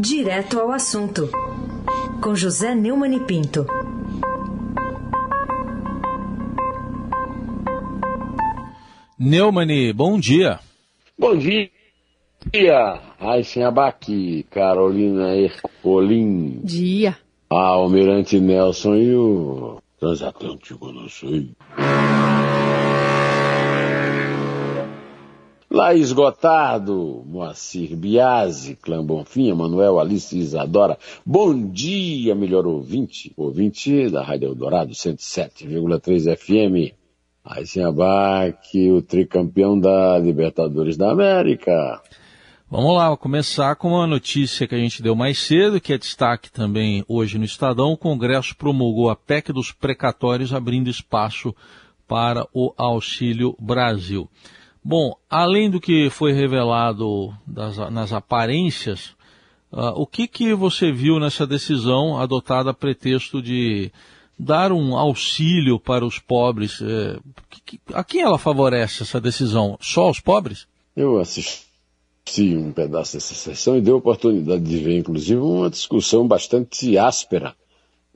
Direto ao assunto, com José Neumann e Pinto. Neumani, bom dia. Bom dia. Raíssen Abac, Carolina Ercolim. Dia. Almirante Nelson e o transatlântico não sei. Laís Gotardo, Moacir Biasi, Clã Bonfim, Manuel Alice Isadora. Bom dia, melhor ouvinte. Ouvinte da Rádio Eldorado 107,3 FM. Abac, o tricampeão da Libertadores da América. Vamos lá, começar com uma notícia que a gente deu mais cedo, que é destaque também hoje no Estadão. O Congresso promulgou a PEC dos precatórios, abrindo espaço para o Auxílio Brasil. Bom, além do que foi revelado das, nas aparências, uh, o que, que você viu nessa decisão adotada a pretexto de dar um auxílio para os pobres? Uh, que, a quem ela favorece essa decisão? Só aos pobres? Eu assisti um pedaço dessa sessão e deu a oportunidade de ver, inclusive, uma discussão bastante áspera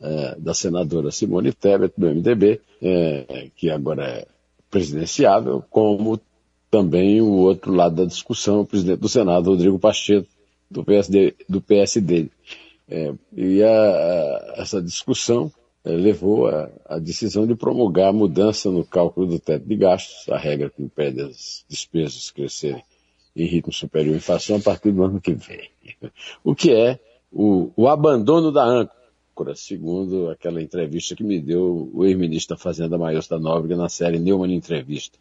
é, da senadora Simone Tebet, do MDB, é, que agora é presidenciável, como também o outro lado da discussão, o presidente do Senado, Rodrigo Pacheco, do PSD. Do PSD. É, e a, essa discussão é, levou à decisão de promulgar a mudança no cálculo do teto de gastos, a regra que impede as despesas crescerem em ritmo superior à inflação a partir do ano que vem. O que é o, o abandono da âncora, segundo aquela entrevista que me deu o ex-ministro da Fazenda Maior da Nóbrega na série Neumann Entrevista,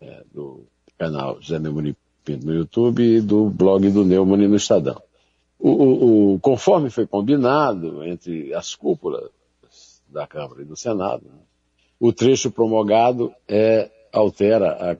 é, do canal Zé Neumann Pinto no YouTube e do blog do Neumann no Estadão. O, o, o, conforme foi combinado entre as cúpulas da Câmara e do Senado, né, o trecho promulgado é, altera a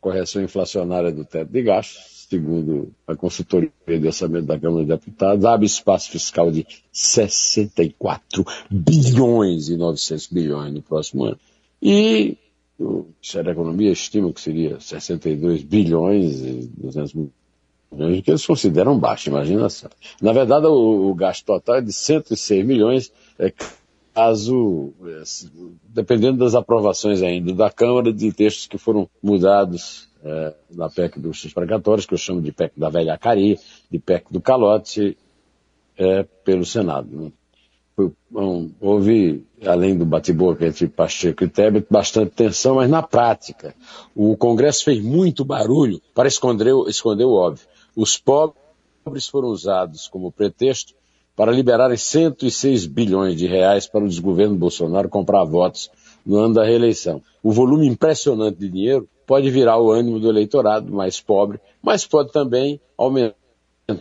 correção inflacionária do teto de gastos, segundo a consultoria de orçamento da Câmara de Deputados, abre espaço fiscal de 64 bilhões e 900 bilhões no próximo ano. E o Ministério da Economia estima que seria 62 bilhões e 200 milhões, que eles consideram baixo, imagina só. Na verdade, o, o gasto total é de 106 milhões, é, caso, é, dependendo das aprovações ainda da Câmara, de textos que foram mudados é, na PEC dos precatórios, que eu chamo de PEC da velha Cari, de PEC do calote, é, pelo Senado. Né? Houve, além do bate-boca entre Pacheco e Tebet, bastante tensão, mas na prática, o Congresso fez muito barulho para esconder, esconder o óbvio. Os pobres foram usados como pretexto para liberarem 106 bilhões de reais para o desgoverno Bolsonaro comprar votos no ano da reeleição. O volume impressionante de dinheiro pode virar o ânimo do eleitorado mais pobre, mas pode também aumentar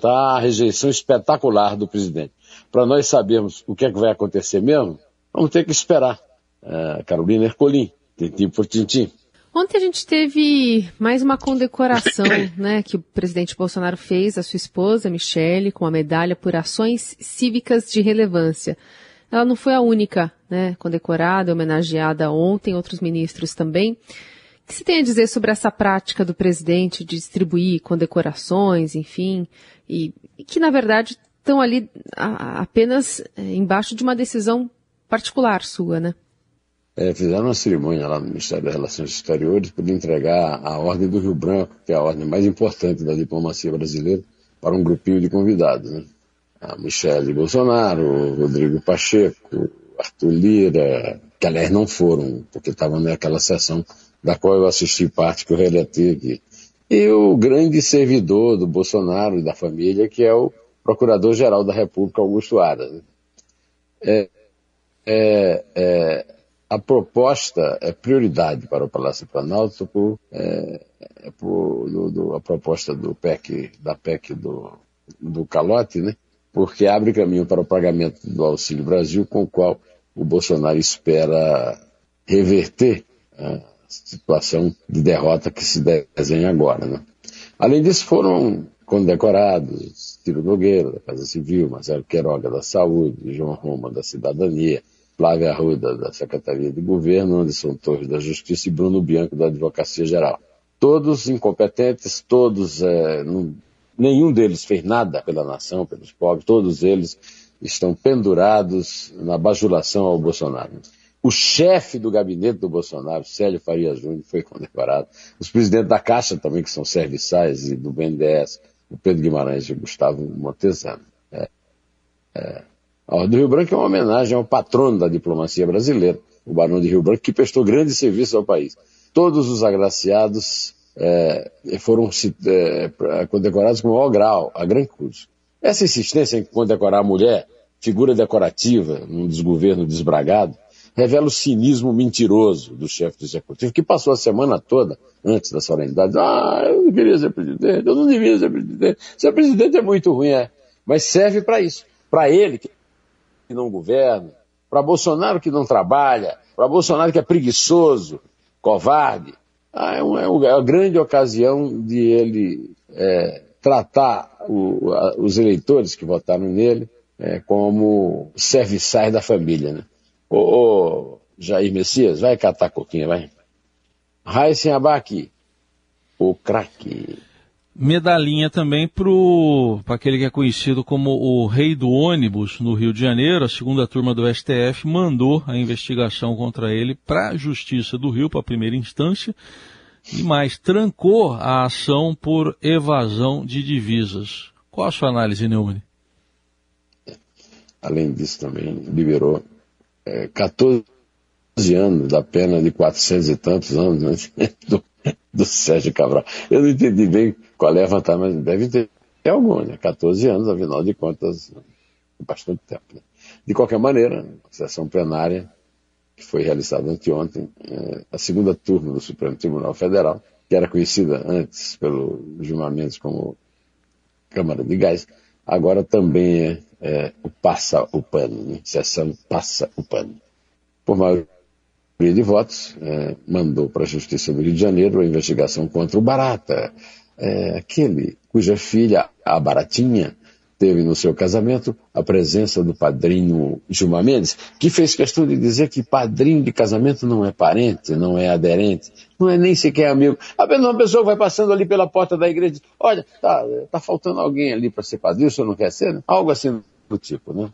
a rejeição espetacular do presidente para nós sabermos o que é que vai acontecer mesmo, vamos ter que esperar. Uh, Carolina Ercolim, tintim por tintim. Ontem a gente teve mais uma condecoração, né, que o presidente Bolsonaro fez à sua esposa, Michele, com a medalha por ações cívicas de relevância. Ela não foi a única, né, condecorada, homenageada ontem, outros ministros também. O que se tem a dizer sobre essa prática do presidente de distribuir condecorações, enfim, e, e que na verdade estão ali a, apenas é, embaixo de uma decisão particular sua, né? É, fizeram uma cerimônia lá no Ministério das Relações Exteriores para entregar a Ordem do Rio Branco, que é a ordem mais importante da diplomacia brasileira, para um grupinho de convidados. Né? A Michele Bolsonaro, Rodrigo Pacheco, Arthur Lira, que aliás não foram, porque estavam naquela sessão da qual eu assisti parte que eu relatei aqui. E o grande servidor do Bolsonaro e da família, que é o Procurador-Geral da República, Augusto Aras. É, é, é, a proposta é prioridade para o Palácio Planalto por, é, é por do, do, a proposta do PEC, da PEC do, do calote, né? porque abre caminho para o pagamento do Auxílio Brasil, com o qual o Bolsonaro espera reverter a situação de derrota que se desenha agora. Né? Além disso, foram condecorados Ciro Nogueira, da Casa Civil, Marcelo Queiroga, da Saúde, João Roma, da Cidadania, Flávia Arruda, da Secretaria de Governo, Anderson Torres, da Justiça e Bruno Bianco, da Advocacia Geral. Todos incompetentes, todos é, não, Nenhum deles fez nada pela nação, pelos pobres, todos eles estão pendurados na bajulação ao Bolsonaro. O chefe do gabinete do Bolsonaro, Célio Faria Júnior, foi condecorado. Os presidentes da Caixa também, que são serviçais, e do BNDES, o Pedro Guimarães e o Gustavo Montesano. É, é. A Ordem do Rio Branco é uma homenagem ao patrono da diplomacia brasileira, o Barão de Rio Branco, que prestou grandes serviços ao país. Todos os agraciados é, foram é, condecorados com o maior grau, a Gran Cruz. Essa insistência em condecorar a mulher, figura decorativa num desgoverno desbragado, revela o cinismo mentiroso do chefe do executivo, que passou a semana toda, antes da solenidade, ah, eu não queria ser presidente, eu não devia ser presidente, ser presidente é muito ruim, é. Mas serve para isso. Para ele, que não governa, para Bolsonaro que não trabalha, para Bolsonaro que é preguiçoso, covarde, ah, é, uma, é uma grande ocasião de ele é, tratar o, a, os eleitores que votaram nele é, como serviçais da família. Né? Ô, ô, Jair Messias, vai catar coquinha, vai. Raíssen Abac, o craque. Medalhinha também para aquele que é conhecido como o rei do ônibus no Rio de Janeiro. A segunda turma do STF mandou a investigação contra ele para a Justiça do Rio, para a primeira instância, e mais, trancou a ação por evasão de divisas. Qual a sua análise, Neumann? Além disso, também liberou é, 14 anos da pena de 400 e tantos anos né, do, do Sérgio Cabral. Eu não entendi bem qual é a vantagem, mas deve ter alguma, né? 14 anos, afinal de contas, bastante tempo. Né? De qualquer maneira, a sessão plenária, que foi realizada anteontem, é, a segunda turma do Supremo Tribunal Federal, que era conhecida antes pelo Gilmar como Câmara de Gás, agora também é, é o passa o pano, né? sessão passa o pano. Por maioria de votos, é, mandou para a Justiça do Rio de Janeiro a investigação contra o Barata, é, aquele cuja filha, a Baratinha, teve no seu casamento a presença do padrinho Gilmar Mendes, que fez questão de dizer que padrinho de casamento não é parente, não é aderente, não é nem sequer amigo. Apenas uma pessoa vai passando ali pela porta da igreja e diz, olha, tá, tá faltando alguém ali para ser padrinho, o senhor não quer ser? Né? Algo assim do tipo, né?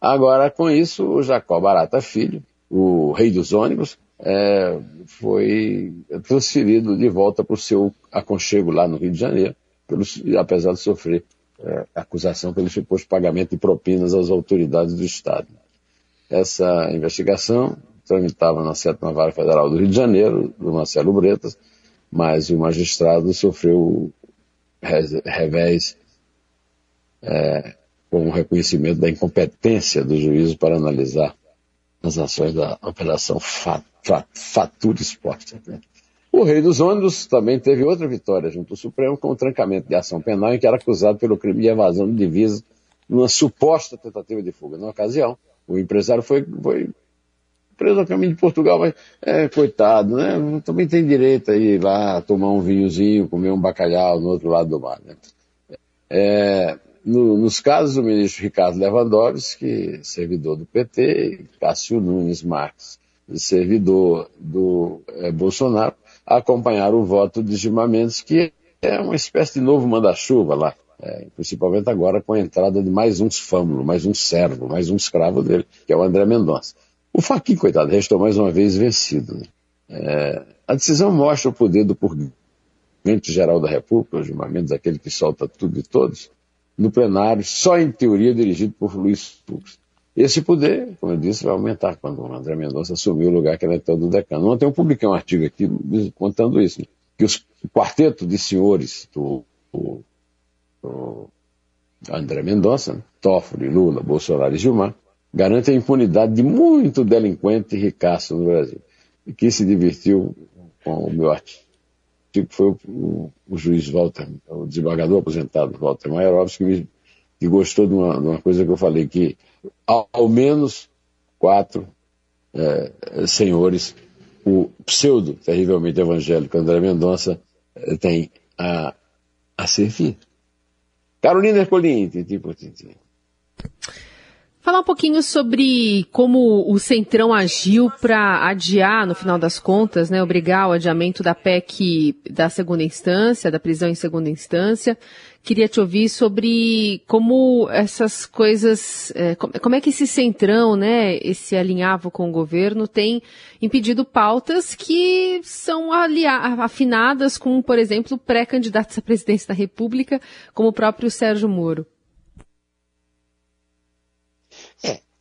Agora, com isso, o Jacó Barata Filho, o rei dos ônibus, é, foi transferido de volta para o seu aconchego lá no Rio de Janeiro, pelo, apesar de sofrer é, acusação pelo suposto pagamento de propinas às autoridades do Estado. Essa investigação tramitava na sétima vara federal do Rio de Janeiro, do Marcelo Bretas, mas o magistrado sofreu revés é, com o reconhecimento da incompetência do juízo para analisar as ações da Operação Fatura Esporte. Né? O rei dos ônibus também teve outra vitória junto ao Supremo com o trancamento de ação penal em que era acusado pelo crime de evasão de divisas numa suposta tentativa de fuga. Na ocasião, o empresário foi, foi preso a caminho de Portugal, mas, é, coitado, né? Também tem direito a ir lá tomar um vinhozinho, comer um bacalhau no outro lado do mar, né? É, no, nos casos do ministro Ricardo Lewandowski, servidor do PT, Cássio Nunes Marques, servidor do é, Bolsonaro, acompanhar o voto de Gilmar Mendes, que é uma espécie de novo manda-chuva lá, é, principalmente agora com a entrada de mais um fâmulo, mais um servo, mais um escravo dele, que é o André Mendonça. O Faquinha, coitado, restou mais uma vez vencido. Né? É, a decisão mostra o poder do purgante-geral da República, o Gilmar Mendes, aquele que solta tudo e todos, no plenário, só em teoria dirigido por Luiz Fux. Esse poder, como eu disse, vai aumentar quando o André Mendonça assumir o lugar que era então do decano. Ontem eu publiquei um artigo aqui contando isso, que os, o quarteto de senhores do, do, do André Mendonça? Toffoli, Lula, Bolsonaro e Gilmar, garante a impunidade de muito delinquente e ricaço no Brasil. E que se divertiu com o meu artigo foi o, o, o, juiz Walter, o desembargador aposentado Walter Maierovski, que, que gostou de uma, de uma coisa que eu falei, que ao, ao menos quatro é, senhores, o pseudo, terrivelmente evangélico André Mendonça é, tem a, a servir. Carolina Ercolim, tintim por tintim. Falar um pouquinho sobre como o Centrão agiu para adiar, no final das contas, né, obrigar o adiamento da PEC da segunda instância, da prisão em segunda instância. Queria te ouvir sobre como essas coisas, é, como é que esse Centrão, né, esse alinhavo com o governo, tem impedido pautas que são afinadas com, por exemplo, pré-candidatos à presidência da República, como o próprio Sérgio Moro.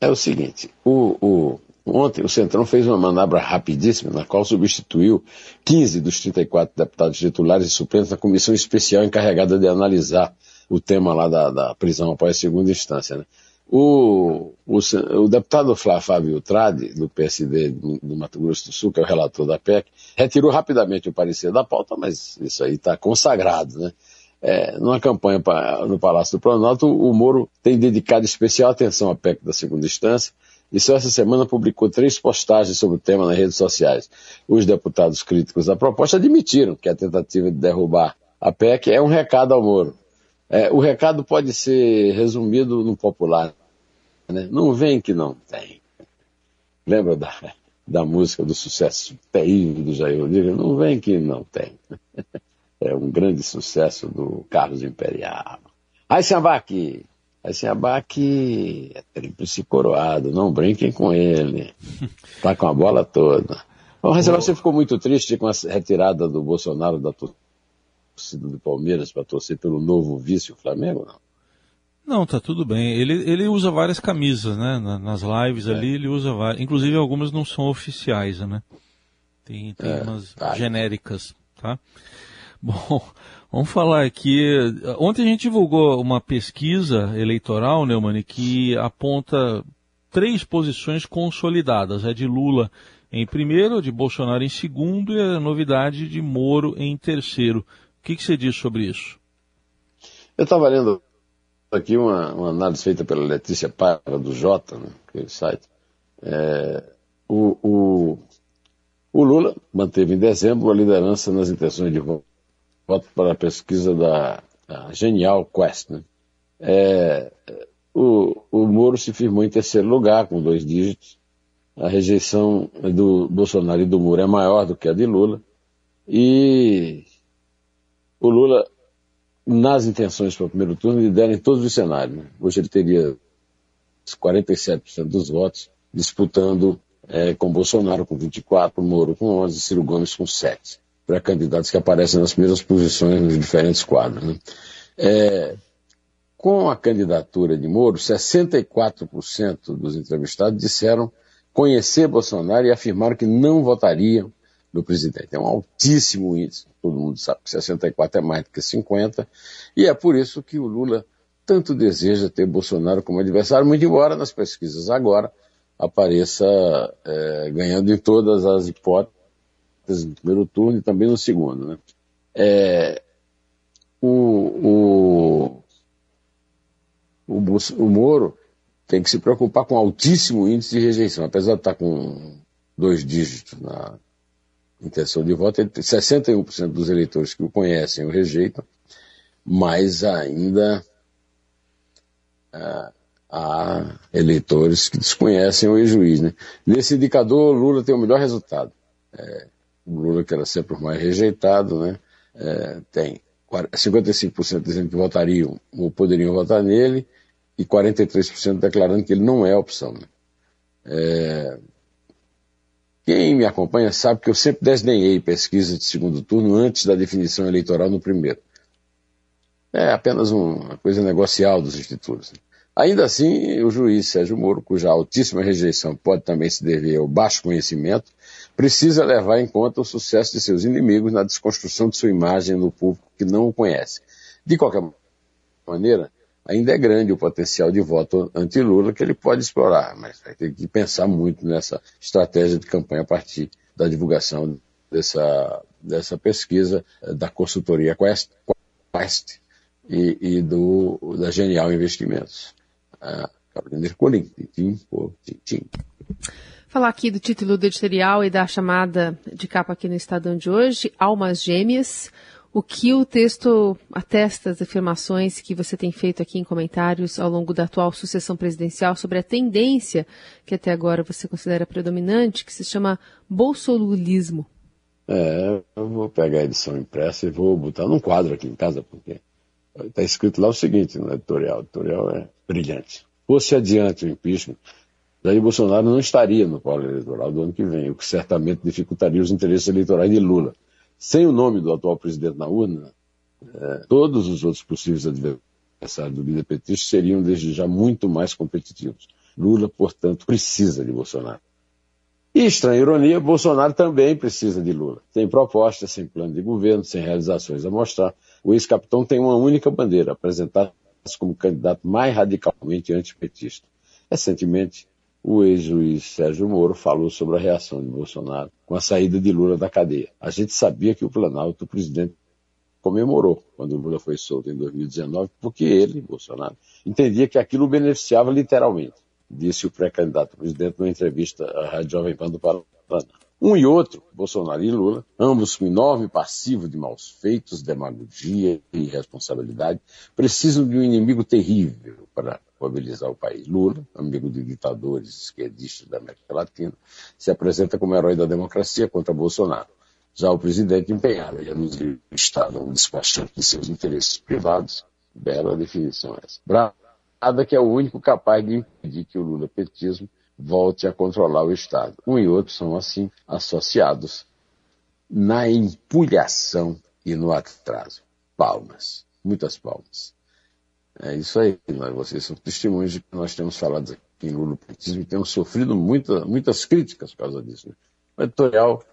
É o seguinte, o, o, ontem o Centrão fez uma manobra rapidíssima, na qual substituiu 15 dos 34 deputados titulares e suplentes na comissão especial encarregada de analisar o tema lá da, da prisão após segunda instância. Né? O, o, o, deputado Flá Fábio Trade, do PSD do, Mato Grosso do Sul, que é o relator da PEC, retirou rapidamente o parecer da pauta, mas isso aí está consagrado, né? É, numa campanha pra, no Palácio do Planalto, o Moro tem dedicado especial atenção à PEC da segunda instância e só essa semana publicou três postagens sobre o tema nas redes sociais. Os deputados críticos da proposta admitiram que a tentativa de derrubar a PEC é um recado ao Moro. É, o recado pode ser resumido no popular. Né? Não vem que não tem. Lembra da, da música do sucesso terrível do Jair Rodrigues? Não vem que não tem. é um grande sucesso do Carlos Imperial. Aysenbach, Aysenbach é tríplice coroado, não brinquem com ele. Tá com a bola toda. Bom, Aysenbach, você ficou muito triste com a retirada do Bolsonaro da torcida do Palmeiras para torcer pelo novo vice, o Flamengo, não? Não, tá tudo bem. Ele, ele usa várias camisas, né? Nas lives é. ali ele usa várias. Inclusive algumas não são oficiais, né? Tem, tem é, umas tá. genéricas, tá? Bom, vamos falar aqui. Ontem a gente divulgou uma pesquisa eleitoral, Neumann, que aponta três posições consolidadas. A de Lula em primeiro, de Bolsonaro em segundo e a novidade de Moro em terceiro. O que, que você diz sobre isso? Eu estava lendo aqui uma, uma, análise feita pela Letícia Paiva, do Jota, né, aquele site. É, o, o, o Lula manteve em dezembro a liderança nas intenções de voto voto para a pesquisa da, Genial Quest. Né? É, o, o Moro se firmou em terceiro lugar, com dois dígitos. A rejeição do Bolsonaro e do Moro é maior do que a de Lula. E o Lula, nas intenções para o primeiro turno, lidera em todos os cenários. Né? Hoje ele teria 47% dos votos, disputando é, com Bolsonaro com 24%, Moro com 11%, Ciro Gomes com 7% para candidatos que aparecem nas primeiras posições nos diferentes quadros. Né? É, com a candidatura de Moro, 64% dos entrevistados disseram conhecer Bolsonaro e afirmaram que não votariam no presidente. É um altíssimo índice, todo mundo sabe que 64 é mais do que 50, e é por isso que o Lula tanto deseja ter Bolsonaro como adversário, muito embora nas pesquisas agora apareça é, ganhando em todas as hipóteses no primeiro turno e também no segundo. Né? É, o, o, o, o Moro tem que se preocupar com altíssimo índice de rejeição, apesar de estar com dois dígitos na intenção de voto, ele tem 61% dos eleitores que o conhecem o rejeitam, mas ainda ah, há eleitores que desconhecem o ex-juiz. Né? Nesse indicador, Lula tem o melhor resultado. É, o Lula, que era sempre o mais rejeitado, né, é, tem 55% dizendo que votariam ou poderiam votar nele e 43% declarando que ele não é opção. Né. É, quem me acompanha sabe que eu sempre desdenhei pesquisa de segundo turno antes da definição eleitoral no primeiro. É apenas uma coisa negocial dos institutos. Né. Ainda assim, o juiz Sérgio Moro, cuja altíssima rejeição pode também se dever ao baixo conhecimento, precisa levar em conta o sucesso de seus inimigos na desconstrução de sua imagem no público que não o conhece. De qualquer maneira, ainda é grande o potencial de voto anti-Lula que ele pode explorar, mas vai ter que pensar muito nessa estratégia de campanha a partir da divulgação dessa, dessa pesquisa eh, da consultoria Quest, Quest e, e, do, da Genial Investimentos. Ah, Carolina Ercolim, tintim por tintim. Falar aqui do título do editorial e da chamada de capa aqui no Estadão de hoje, Almas Gêmeas. o que o texto atesta as afirmações que você tem feito aqui em comentários ao longo da atual sucessão presidencial sobre a tendência que até agora você considera predominante, que se chama bolsolulismo. É, eu vou pegar a edição impressa e vou botar num quadro aqui em casa, porque está escrito lá o seguinte no editorial. O editorial é brilhante. Fosse adiante o impeachment, Jair Bolsonaro não estaria no polo eleitoral do ano que vem, o que certamente dificultaria os interesses eleitorais de Lula. Sem o nome do atual presidente na urna, é, todos os outros possíveis adversários do líder petista seriam desde já muito mais competitivos. Lula, portanto, precisa de Bolsonaro. E, estranha ironia, Bolsonaro também precisa de Lula. Sem propostas, sem plano de governo, sem realizações a mostrar. O ex-capitão tem uma única bandeira, apresentar-se como candidato mais radicalmente antipetista. Recentemente, o ex-juiz Sérgio Moro falou sobre a reação de Bolsonaro com a saída de Lula da cadeia. A gente sabia que o Planalto, o presidente, comemorou quando Lula foi solto em 2019, porque ele, Bolsonaro, entendia que aquilo o beneficiava literalmente disse o pré-candidato presidente numa entrevista à Rádio Jovem Pan do Paraná. Um e outro, Bolsonaro e Lula, ambos com enorme passivo de maus feitos, demagogia e irresponsabilidade, precisam de um inimigo terrível para mobilizar o país. Lula, amigo de ditadores esquerdistas da América Latina, se apresenta como herói da democracia contra Bolsonaro. Já o presidente empenhado em o Estado um despachante de seus interesses privados, bela definição essa. Bravo nada que é o único capaz de impedir que o Lula petismo volte a controlar o Estado. Um e outro são, assim, associados na empulhação e no atraso. Palmas, muitas palmas. É isso aí, nós, vocês são testemunhos de que nós temos falado aqui em Lula e temos sofrido muita, muitas críticas por causa disso. Né? O editorial,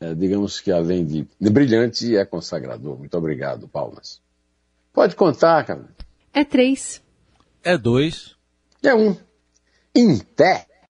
é, digamos que além de, de brilhante, é consagrador. Muito obrigado, palmas. Pode contar, cara. É três. É dois. É um. Em pé.